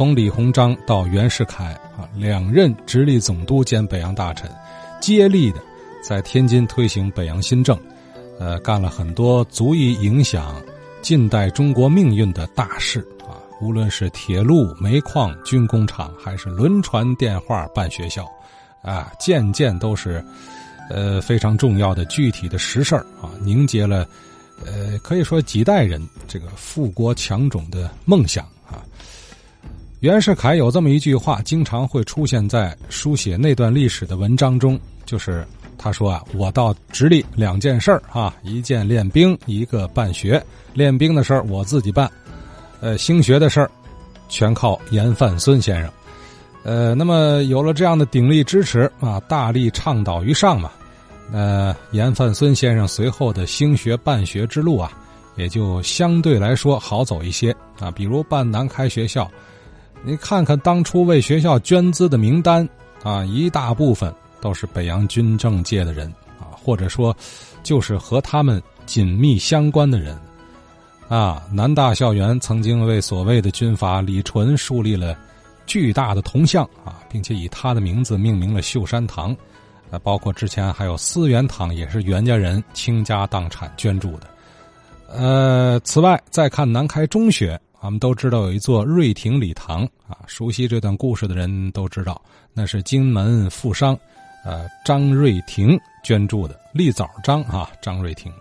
从李鸿章到袁世凯啊，两任直隶总督兼北洋大臣，接力的在天津推行北洋新政，呃，干了很多足以影响近代中国命运的大事啊。无论是铁路、煤矿、军工厂，还是轮船、电话、办学校，啊，件件都是，呃，非常重要的具体的实事啊，凝结了，呃，可以说几代人这个富国强种的梦想啊。袁世凯有这么一句话，经常会出现在书写那段历史的文章中，就是他说啊：“我到直隶两件事儿啊，一件练兵，一个办学。练兵的事儿我自己办，呃，兴学的事儿全靠严范孙先生。呃，那么有了这样的鼎力支持啊，大力倡导于上嘛，那严范孙先生随后的兴学办学之路啊，也就相对来说好走一些啊，比如办南开学校。”你看看当初为学校捐资的名单啊，一大部分都是北洋军政界的人啊，或者说，就是和他们紧密相关的人啊。南大校园曾经为所谓的军阀李纯树立了巨大的铜像啊，并且以他的名字命名了秀山堂，啊，包括之前还有思源堂，也是袁家人倾家荡产捐助的。呃，此外再看南开中学。我们都知道有一座瑞亭礼堂啊，熟悉这段故事的人都知道，那是金门富商，呃张瑞亭捐助的，立枣张啊张瑞亭。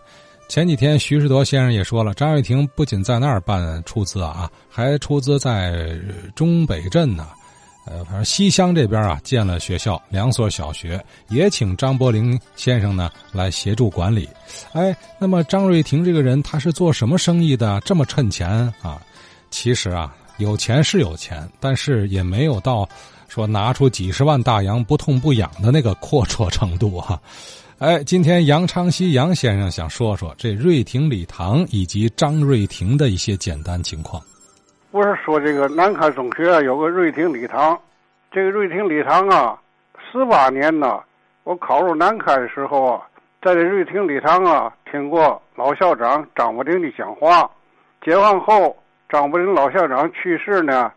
前几天徐世铎先生也说了，张瑞亭不仅在那儿办出资啊，还出资在中北镇呢，呃反正西乡这边啊建了学校两所小学，也请张伯苓先生呢来协助管理。哎，那么张瑞亭这个人他是做什么生意的？这么趁钱啊？其实啊，有钱是有钱，但是也没有到说拿出几十万大洋不痛不痒的那个阔绰程度哈。哎，今天杨昌西杨先生想说说这瑞亭礼堂以及张瑞亭的一些简单情况。不是说这个南开中学有个瑞亭礼堂，这个瑞亭礼堂啊，四八年呢，我考入南开的时候啊，在这瑞亭礼堂啊，听过老校长张伯苓的讲话，解放后。张伯苓老校长去世呢，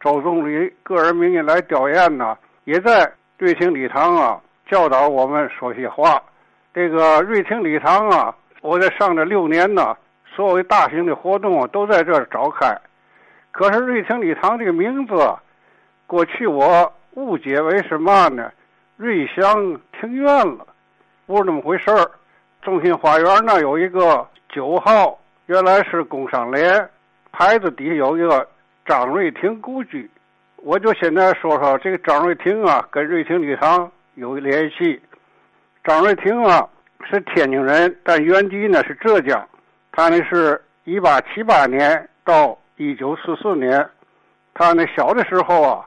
周总理个人名义来吊唁呢，也在瑞亭礼堂啊教导我们说些话。这个瑞亭礼堂啊，我在上这六年呢，所有大型的活动啊都在这儿召开。可是瑞亭礼堂这个名字，过去我误解为什么呢？瑞祥庭院了，不是那么回事儿。中心花园那有一个九号，原来是工商联。牌子底下有一个张瑞亭故居，我就现在说说这个张瑞亭啊，跟瑞亭礼堂有联系。张瑞亭啊是天津人，但原籍呢是浙江。他呢是一八七八年到一九四四年，他呢小的时候啊，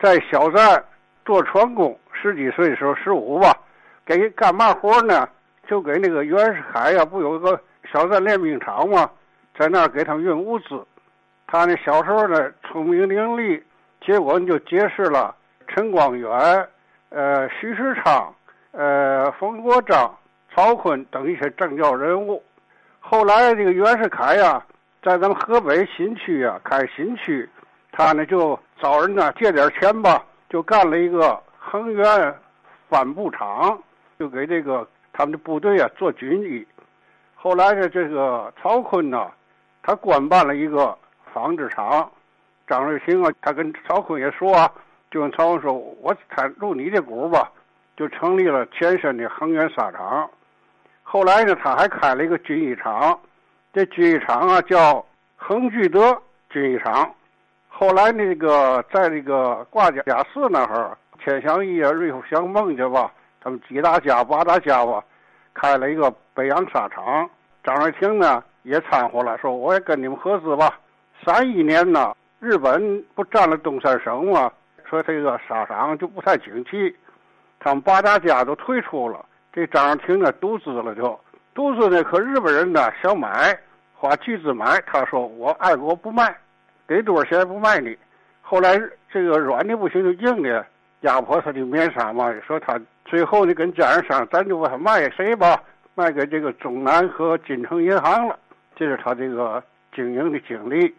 在小站做船工，十几岁的时候十五吧，给干嘛活呢？就给那个袁世凯呀，不有个小站练兵场吗？在那儿给他们运物资，他呢小时候呢聪明伶俐，结果就结识了陈光远、呃徐世昌、呃冯国璋、曹锟等一些政教人物。后来这个袁世凯呀，在咱们河北新区啊开新区，他呢就找人呢借点钱吧，就干了一个恒源帆布厂，就给这个他们的部队啊做军衣。后来呢，这个曹锟呢。他官办了一个纺织厂，张瑞平啊，他跟曹锟也说啊，就跟曹锟说：“我参入你的股吧。”就成立了前身的恒源纱厂。后来呢，他还开了一个军衣厂，这军衣厂啊叫恒聚德军衣厂。后来那个在那个挂甲甲寺那儿，钱祥义啊、瑞福祥孟家吧，他们几大家八大家吧，开了一个北洋纱厂。张瑞平呢？也掺和了，说我也跟你们合资吧。三一年呢，日本不占了东三省吗？说这个沙场就不太景气，他们八大家都退出了，这张廷呢独资了就独资呢，可日本人呢想买，花巨资买，他说我爱国不卖，给多少钱不卖你。后来这个软的不行，就硬的压迫他的面纱嘛，说他最后呢跟家人商，咱就把它卖给谁吧，卖给这个中南和金城银行了。这是他这个经营的经历，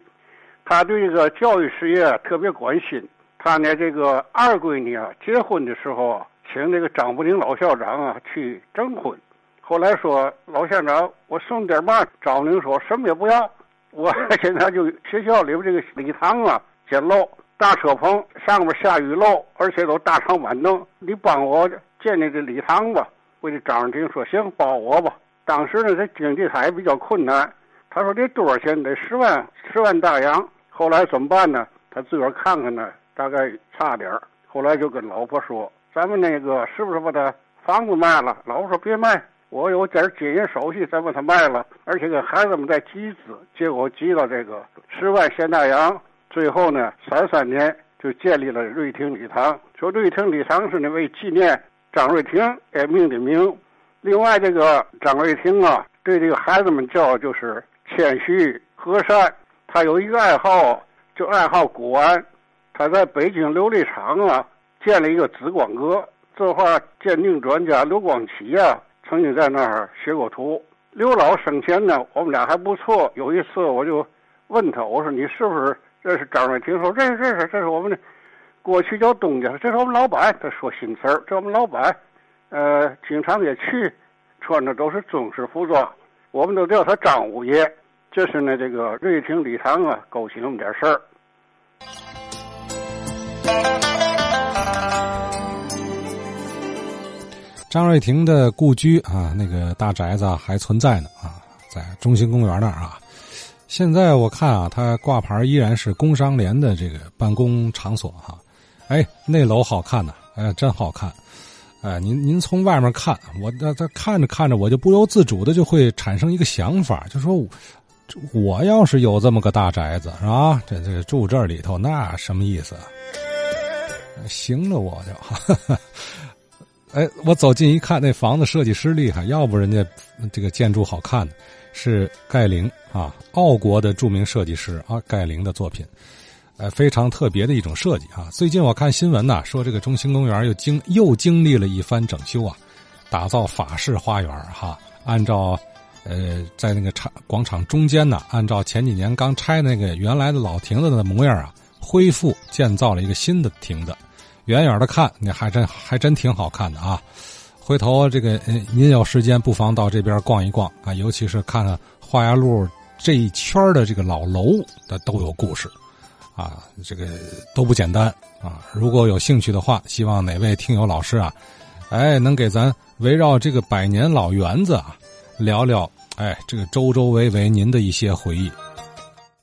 他对这个教育事业特别关心。他呢，这个二闺女啊，结婚的时候啊，请那个张步林老校长啊去证婚。后来说老校长，我送点嘛？张步林说什么也不要，我现在就学校里边这个礼堂啊简陋，大车棚上面下雨漏，而且都大长板凳，你帮我建建这礼堂吧。我这张瑞婷说行，包我吧。当时呢，这经济还比较困难，他说这多少钱？得十万，十万大洋。后来怎么办呢？他自个儿看看呢。大概差点儿，后来就跟老婆说：“咱们那个是不是把他房子卖了？”老婆说：“别卖，我有点经营手续，再把它卖了，而且给孩子们再集资。”结果集到这个十万现大洋，最后呢，三三年就建立了瑞亭礼堂。说瑞亭礼堂是呢为纪念张瑞亭而命的名。另外，这个张瑞亭啊，对这个孩子们叫就是谦虚和善。他有一个爱好，就爱好古玩。他在北京琉璃厂啊建了一个紫光阁，这画鉴定专家刘光启啊曾经在那儿学过图。刘老生前呢，我们俩还不错。有一次我就问他，我说你是不是认识张瑞婷？说认识认识，这是我们的过去叫东家，这是我们老板。他说新词儿，这我们老板，呃，经常也去，穿的都是中式服装，我们都叫他张五爷。这是呢，这个瑞亭礼堂啊，勾起那么点事儿。张瑞婷的故居啊，那个大宅子还存在呢啊，在中心公园那儿啊。现在我看啊，它挂牌依然是工商联的这个办公场所哈。哎，那楼好看呐，哎，真好看。哎，您您从外面看，我这这看着看着，我就不由自主的就会产生一个想法，就说，我要是有这么个大宅子是吧？这这住这里头，那什么意思？行了，我就。哎，我走近一看，那房子设计师厉害，要不人家这个建筑好看。是盖林啊，奥国的著名设计师啊，盖林的作品，呃，非常特别的一种设计啊。最近我看新闻呢，说这个中心公园又经又经历了一番整修啊，打造法式花园哈。按照呃，在那个场广场中间呢，按照前几年刚拆那个原来的老亭子的模样啊，恢复建造了一个新的亭子。远远的看，那还真还真挺好看的啊！回头这个您有时间不妨到这边逛一逛啊，尤其是看看花崖路这一圈的这个老楼的都有故事，啊，这个都不简单啊！如果有兴趣的话，希望哪位听友老师啊，哎，能给咱围绕这个百年老园子啊聊聊，哎，这个周周围围您的一些回忆。